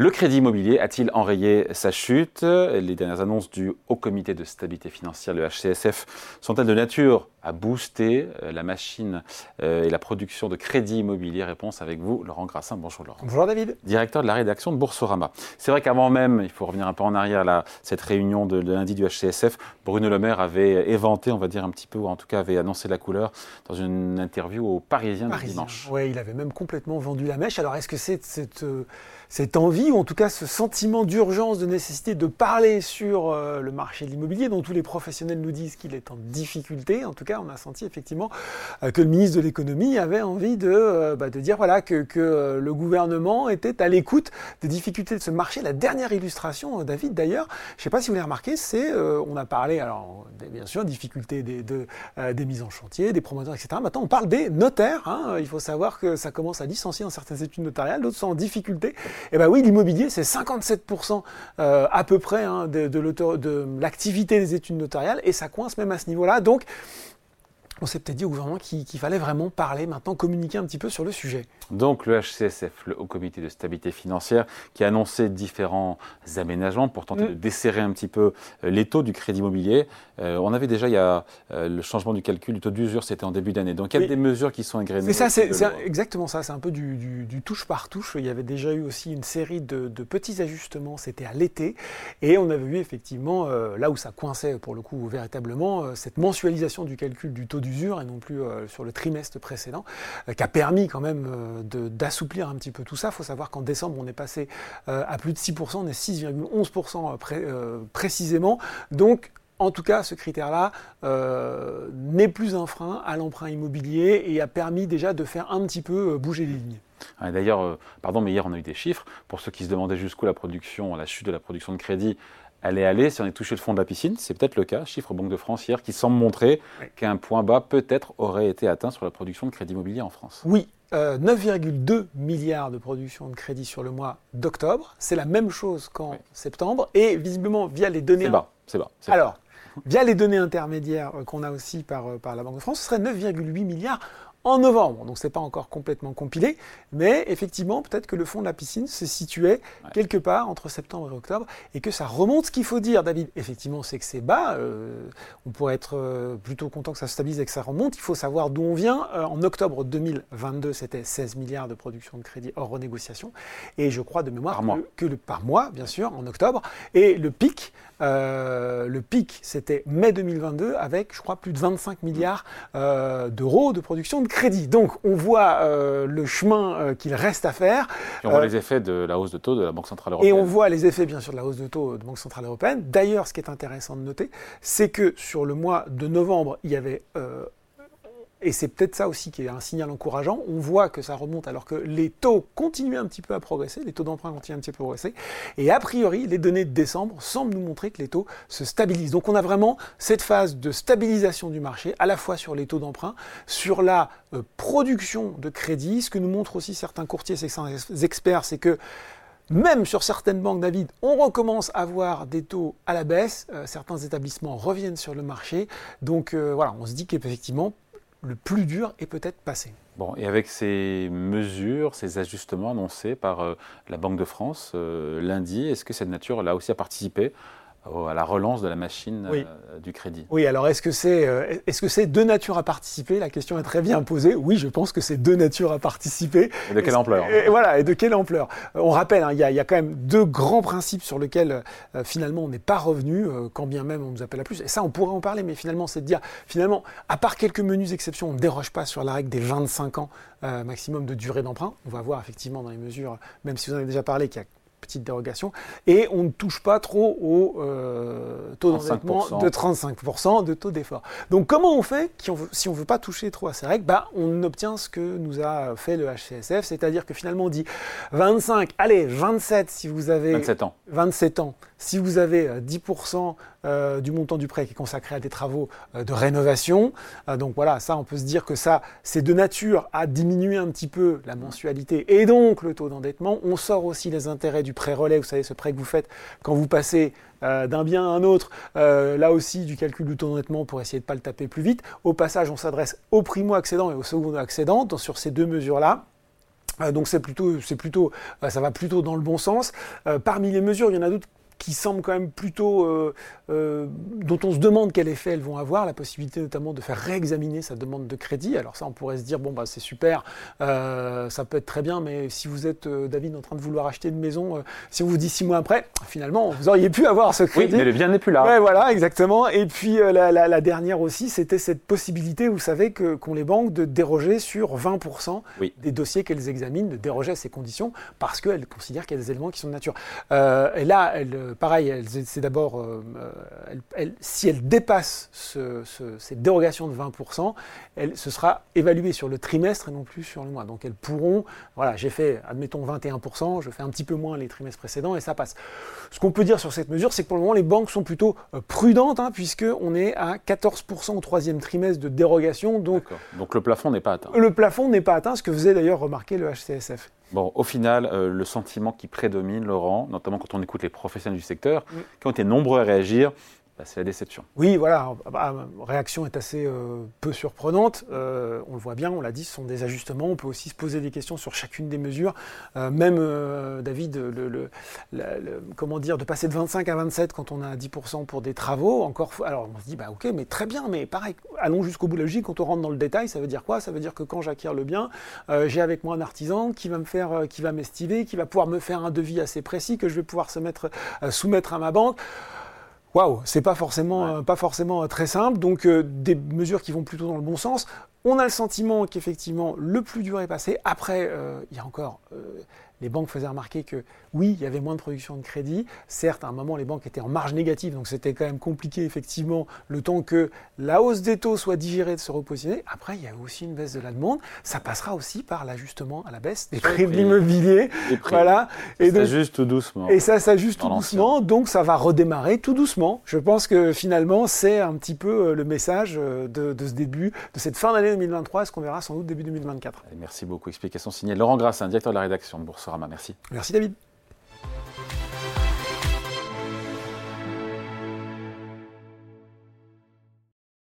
Le crédit immobilier a-t-il enrayé sa chute? Les dernières annonces du Haut Comité de stabilité financière, le HCSF, sont-elles de nature à booster euh, la machine euh, et la production de crédit immobilier Réponse avec vous, Laurent Grassin. Bonjour Laurent. Bonjour David. Directeur de la rédaction de Boursorama. C'est vrai qu'avant même, il faut revenir un peu en arrière, là, cette réunion de, lundi du HCSF, Bruno Le Maire avait éventé, on va dire un petit peu, ou en tout cas avait annoncé la couleur dans une interview au Parisien, Parisien. dimanche. Oui, il avait même complètement vendu la mèche. Alors est-ce que c'est cette, euh, cette envie, ou en tout cas ce sentiment d'urgence, de nécessité de parler sur le marché de l'immobilier, dont tous les professionnels nous disent qu'il est en difficulté, en tout cas on a senti effectivement euh, que le ministre de l'économie avait envie de, euh, bah, dire voilà, que, euh, le gouvernement était à l'écoute des difficultés de ce marché. La dernière illustration, David d'ailleurs, je ne sais pas si vous l'avez remarqué, c'est, on a parlé, alors bien sûr, des, de, des mises en chantier, des promoteurs, etc. Maintenant on parle des notaires. Hein. Il faut savoir que ça commence à licencier dans certaines études notariales, d'autres sont en difficulté. Et eh bien oui, l'immobilier, c'est 57% à peu près hein, de, de l'activité des études notariales et ça coince même à ce niveau-là. Donc, on s'est peut-être dit au gouvernement qu'il fallait vraiment parler maintenant, communiquer un petit peu sur le sujet. Donc le HCSF, le Haut Comité de stabilité financière, qui a annoncé différents aménagements pour tenter mm. de desserrer un petit peu euh, les taux du crédit immobilier. Euh, on avait déjà, il y a euh, le changement du calcul du taux d'usure, c'était en début d'année. Donc il y a des mesures qui sont agréées. C'est ça, c'est exactement ça. C'est un peu du, touche par touche. Il y avait déjà eu aussi une série de, petits ajustements. C'était à l'été, et on avait vu effectivement là où ça coinçait pour le coup véritablement cette mensualisation du calcul du taux d'usure et non plus sur le trimestre précédent, qui a permis quand même d'assouplir un petit peu tout ça. Il faut savoir qu'en décembre, on est passé euh, à plus de 6%, on est 6,11% euh, euh, précisément. Donc, en tout cas, ce critère-là n'est plus un frein à l'emprunt immobilier et a permis déjà de faire un petit peu bouger les lignes. D'ailleurs, pardon, mais hier on a eu des chiffres. Pour ceux qui se demandaient jusqu'où la production, la chute de la production de crédit allait aller, si on est touché le fond de la piscine, c'est peut-être le cas. Chiffre Banque de France hier qui semble montrer qu'un point bas peut-être aurait été atteint sur la production de crédit immobilier en France. Oui, 9,2 euh, milliards de production de crédit sur le mois d'octobre. C'est la même chose qu'en septembre. Et visiblement, via les données. C'est bas, c'est bas. Alors, via les données intermédiaires qu'on a aussi par, euh, par la Banque de France, ce serait 9,8 milliards en novembre. Donc c'est pas encore complètement compilé, mais effectivement peut-être que le fond de la piscine se situait quelque part entre septembre et octobre et que ça remonte. Ce qu'il faut dire, David, effectivement, c'est que c'est bas. Euh, on pourrait être euh, plutôt content que ça se stabilise et que ça remonte. Il faut savoir d'où on vient. Euh, en octobre 2022, c'était 16 milliards de production de crédit hors renégociation, et je crois de mémoire que, le par mois, bien sûr, en octobre. Et le pic, le pic, c'était mai 2022 avec, je crois, plus de 25 milliards d'euros de production de crédit. Donc on voit euh, le chemin euh, qu'il reste à faire. Et on voit euh, les effets de la hausse de taux de la Banque Centrale Européenne. Et on voit les effets bien sûr de la hausse de taux de la Banque Centrale Européenne. D'ailleurs, ce qui est intéressant de noter, c'est que sur le mois de novembre, il y avait et c'est peut-être ça aussi qui est un signal encourageant. On voit que ça remonte alors que les taux continuent un petit peu à progresser, les taux d'emprunt continuent un petit peu à progresser. Et a priori, les données de décembre semblent nous montrer que les taux se stabilisent. Donc on a vraiment cette phase de stabilisation du marché, à la fois sur les taux d'emprunt, sur la euh, production de crédit. Ce que nous montrent aussi certains courtiers, certains experts, c'est que même sur certaines banques, David, on recommence à voir des taux à la baisse. Euh, certains établissements reviennent sur le marché. Donc euh, voilà, on se dit qu'effectivement, le plus dur est peut-être passé. Bon, et avec ces mesures, ces ajustements annoncés par euh, la Banque de France euh, lundi, est-ce que cette nature là aussi a participé à la relance de la machine euh, du crédit. Oui, alors est-ce que c'est euh, est-ce que c'est de nature à participer? La question est très bien posée. Oui, je pense que c'est de nature à participer. Et de quelle ampleur et, Voilà, et de quelle ampleur? Euh, On rappelle, hein, il y, a quand même deux grands principes sur lesquels finalement on n'est pas revenu, quand bien même on nous appelle à plus. Et ça, on pourrait en parler, mais finalement, c'est de dire, finalement, à part quelques menus exceptions, on ne déroge pas sur la règle des 25 ans maximum de durée d'emprunt. On va voir effectivement dans les mesures, même si vous en avez déjà parlé, qu'il y a petite dérogation, et on ne touche pas trop au euh, taux d'endettement de 35% de taux d'effort. Donc comment on fait si on ne veut pas toucher trop à ces règles bah, On obtient ce que nous a fait le HCSF, c'est-à-dire que finalement on dit 25, allez 27 si vous avez... 27 ans. 27 ans. Si vous avez 10% euh, euh, du montant du prêt qui est consacré à des travaux de rénovation, donc voilà, ça on peut se dire que ça c'est de nature à diminuer un petit peu la mensualité et donc le taux d'endettement. On sort aussi les intérêts du du prêt-relais, vous savez, ce prêt que vous faites quand vous passez euh, d'un bien à un autre, euh, là aussi du calcul du taux d'endettement pour essayer de ne pas le taper plus vite. Au passage, on s'adresse au primo-accédant et au second accédant sur ces deux mesures-là. donc c'est plutôt, c'est plutôt, ça va plutôt dans le bon sens. parmi les mesures, il y en a d'autres qui semblent quand même plutôt, euh, euh, dont on se demande quel effet elles vont avoir, la possibilité notamment de faire réexaminer sa demande de crédit. Alors ça, on pourrait se dire, bon, bah, c'est super, euh, ça peut être très bien, mais si vous êtes, David, en train de vouloir acheter une maison, si on vous dit six mois après, finalement, vous auriez pu avoir ce crédit. Oui, mais le bien n'est plus là. Ouais, voilà, exactement. Et puis la, dernière aussi, c'était cette possibilité, vous savez, que, qu'ont les banques de déroger sur 20% des dossiers qu'elles examinent, de déroger à ces conditions, parce qu'elles considèrent qu'il y a des éléments qui sont de nature. et là, elles pareil, c'est d'abord, euh, si elle dépasse cette dérogation de 20%, elle, ce sera évalué sur le trimestre et non plus sur le mois. Donc elles pourront, voilà, j'ai fait, admettons 21%, je fais un petit peu moins les trimestres précédents et ça passe. Ce qu'on peut dire sur cette mesure, c'est que pour le moment, les banques sont plutôt euh, prudentes, hein, puisqu'on est à 14% au troisième trimestre de dérogation. Donc, donc le plafond n'est pas atteint. Le plafond n'est pas atteint, ce que faisait d'ailleurs remarquer le HCSF. Bon, au final, euh, le sentiment qui prédomine, Laurent, notamment quand on écoute les professionnels du secteur, qui ont été nombreux à réagir, bah, c'est la déception. Oui, voilà, la bah, réaction est assez euh, peu surprenante. Euh, on le voit bien, on l'a dit, ce sont des ajustements. On peut aussi se poser des questions sur chacune des mesures. Euh, même, David, comment dire, de passer de 25 à 27 quand on a 10% pour des travaux, encore, alors on se dit, bah ok, mais très bien, mais pareil, allons jusqu'au bout de la logique. Quand on rentre dans le détail, ça veut dire quoi? Ça veut dire que quand j'acquiers le bien, j'ai avec moi un artisan qui va me faire, qui va m'estimer, qui va pouvoir me faire un devis assez précis que je vais pouvoir se mettre, soumettre à ma banque waouh, c'est pas forcément, euh, pas forcément euh, très simple. Donc euh, des mesures qui vont plutôt dans le bon sens. On a le sentiment qu'effectivement le plus dur est passé. Après, il y a encore les banques faisaient remarquer que oui, il y avait moins de production de crédit. Certes, à un moment, les banques étaient en marge négative, donc c'était quand même compliqué, effectivement, le temps que la hausse des taux soit digérée, de se repositionner. Après, il y a aussi une baisse de la demande. Ça passera aussi par l'ajustement à la baisse des prix de l'immobilier. Voilà. Et ça s'ajuste tout doucement. Et ça s'ajuste tout doucement, donc ça va redémarrer tout doucement. Je pense que finalement, c'est un petit peu euh, le message euh, de, ce début, de cette fin d'année 2023, ce qu'on verra sans doute début 2024. merci beaucoup. Explication signée Laurent Grassin, directeur de la rédaction de Merci. Merci David.